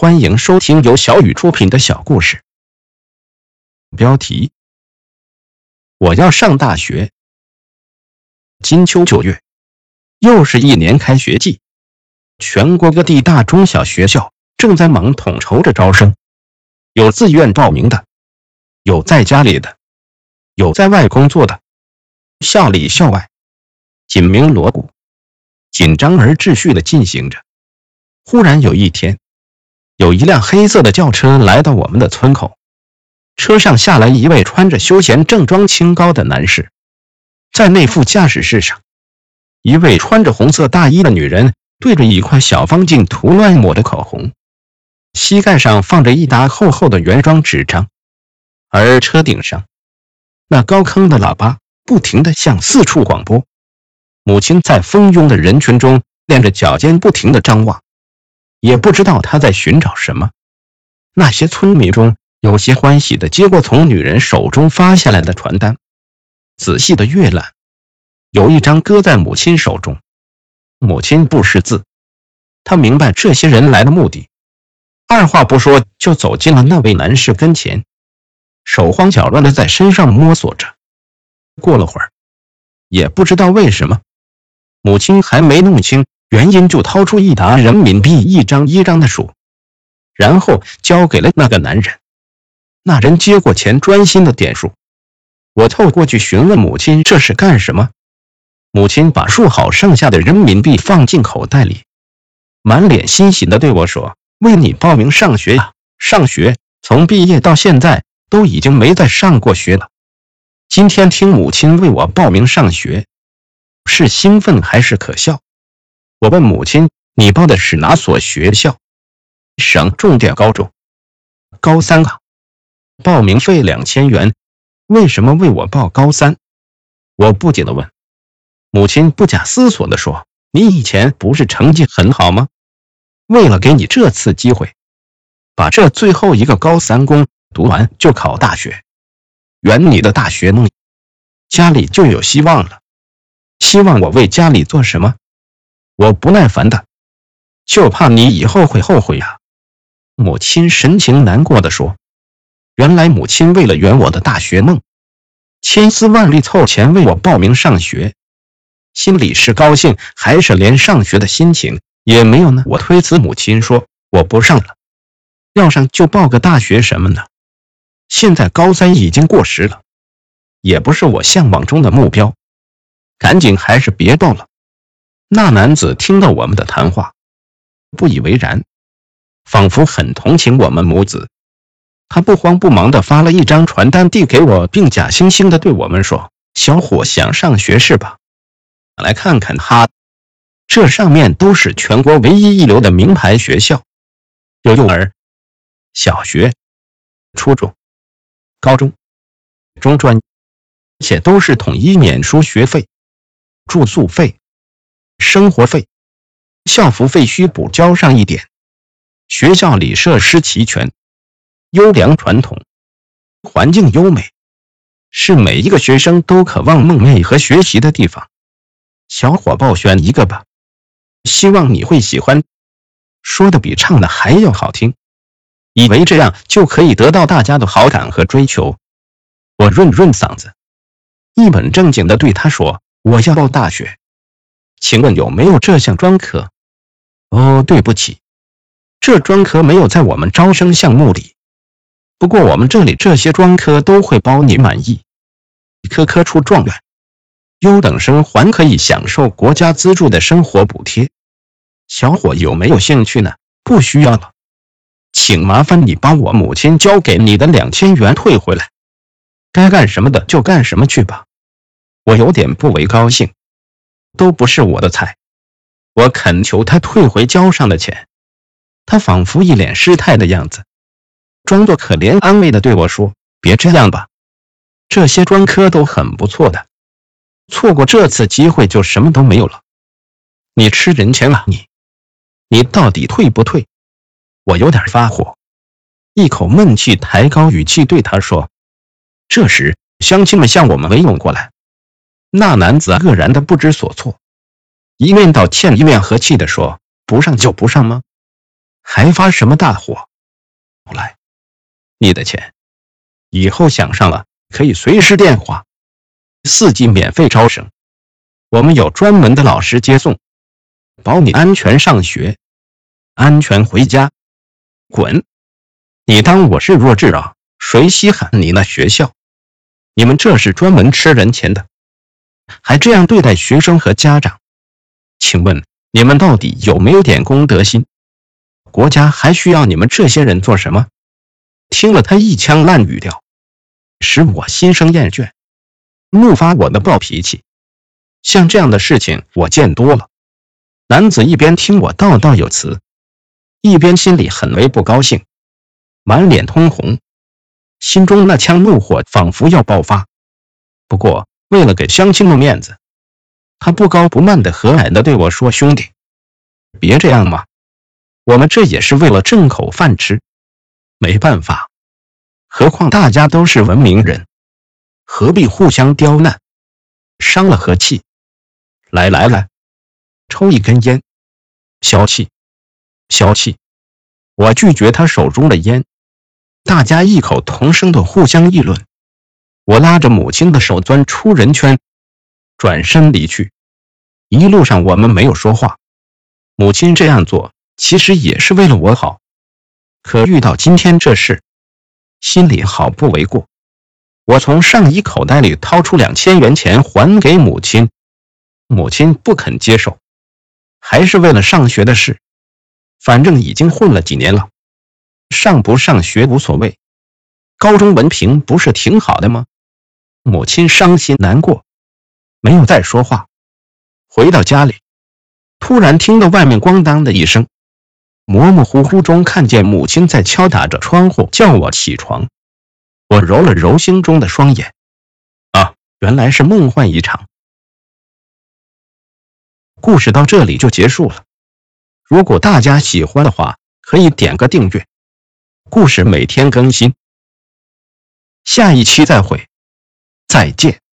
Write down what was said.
欢迎收听由小雨出品的小故事。标题：我要上大学。金秋九月，又是一年开学季，全国各地大中小学校正在忙统筹着招生，有自愿报名的，有在家里的，有在外工作的，校里校外，紧鸣锣鼓，紧张而秩序的进行着。忽然有一天。有一辆黑色的轿车来到我们的村口，车上下来一位穿着休闲正装清高的男士，在内副驾驶室上，一位穿着红色大衣的女人对着一块小方镜涂乱抹的口红，膝盖上放着一沓厚厚的原装纸张，而车顶上那高坑的喇叭不停地向四处广播。母亲在蜂拥的人群中踮着脚尖，不停地张望。也不知道他在寻找什么。那些村民中有些欢喜的接过从女人手中发下来的传单，仔细的阅览。有一张搁在母亲手中，母亲不识字，她明白这些人来的目的，二话不说就走进了那位男士跟前，手慌脚乱的在身上摸索着。过了会儿，也不知道为什么，母亲还没弄清。原因就掏出一沓人民币，一张一张的数，然后交给了那个男人。那人接过钱，专心的点数。我凑过去询问母亲这是干什么。母亲把数好剩下的人民币放进口袋里，满脸欣喜的对我说：“为你报名上学呀，上学！从毕业到现在都已经没再上过学了。今天听母亲为我报名上学，是兴奋还是可笑？”我问母亲：“你报的是哪所学校？”省重点高中，高三啊！报名费两千元，为什么为我报高三？我不解地问。母亲不假思索地说：“你以前不是成绩很好吗？为了给你这次机会，把这最后一个高三公读完就考大学，圆你的大学梦，家里就有希望了。希望我为家里做什么？”我不耐烦的，就怕你以后会后悔呀。母亲神情难过的说：“原来母亲为了圆我的大学梦，千丝万缕凑钱为我报名上学，心里是高兴还是连上学的心情也没有呢？”我推辞母亲说：“我不上了，要上就报个大学什么呢？现在高三已经过时了，也不是我向往中的目标，赶紧还是别报了。”那男子听到我们的谈话，不以为然，仿佛很同情我们母子。他不慌不忙地发了一张传单递给我，并假惺惺地对我们说：“小伙想上学是吧？来看看哈，这上面都是全国唯一一流的名牌学校，有幼儿、小学、初中、高中、中专，且都是统一免收学费、住宿费。”生活费、校服费需补交上一点。学校里设施齐全，优良传统，环境优美，是每一个学生都渴望梦寐和学习的地方。小伙报选一个吧，希望你会喜欢。说的比唱的还要好听，以为这样就可以得到大家的好感和追求。我润润嗓子，一本正经地对他说：“我要报大学。”请问有没有这项专科？哦，对不起，这专科没有在我们招生项目里。不过我们这里这些专科都会包你满意，科科出状元，优等生还可以享受国家资助的生活补贴。小伙有没有兴趣呢？不需要了，请麻烦你把我母亲交给你的两千元退回来。该干什么的就干什么去吧，我有点不为高兴。都不是我的菜，我恳求他退回交上的钱。他仿佛一脸失态的样子，装作可怜安慰的对我说：“别这样吧，这些专科都很不错的，错过这次机会就什么都没有了。你吃人钱了你！你到底退不退？”我有点发火，一口闷气，抬高语气对他说：“这时，乡亲们向我们围拢过来。”那男子愕然的不知所措，一面道歉，一面和气的说：“不上就不上吗？还发什么大火？来，你的钱，以后想上了可以随时电话，四季免费招生，我们有专门的老师接送，保你安全上学，安全回家。滚！你当我是弱智啊？谁稀罕你那学校？你们这是专门吃人钱的，还这样对待学生和家长？请问你们到底有没有点公德心？国家还需要你们这些人做什么？听了他一腔烂语调，使我心生厌倦，怒发我的暴脾气。像这样的事情我见多了。男子一边听我道道有词，一边心里很为不高兴，满脸通红，心中那腔怒火仿佛要爆发。不过为了给乡亲们面子，他不高不慢的和蔼的对我说：“兄弟，别这样嘛。”我们这也是为了挣口饭吃，没办法。何况大家都是文明人，何必互相刁难，伤了和气？来来来，抽一根烟，消气，消气。我拒绝他手中的烟，大家异口同声的互相议论。我拉着母亲的手钻出人圈，转身离去。一路上我们没有说话，母亲这样做。其实也是为了我好，可遇到今天这事，心里好不为过。我从上衣口袋里掏出两千元钱还给母亲，母亲不肯接受，还是为了上学的事。反正已经混了几年了，上不上学无所谓，高中文凭不是挺好的吗？母亲伤心难过，没有再说话。回到家里，突然听到外面咣当的一声。模模糊糊中看见母亲在敲打着窗户，叫我起床。我揉了揉心中的双眼，啊，原来是梦幻一场。故事到这里就结束了。如果大家喜欢的话，可以点个订阅。故事每天更新，下一期再会，再见。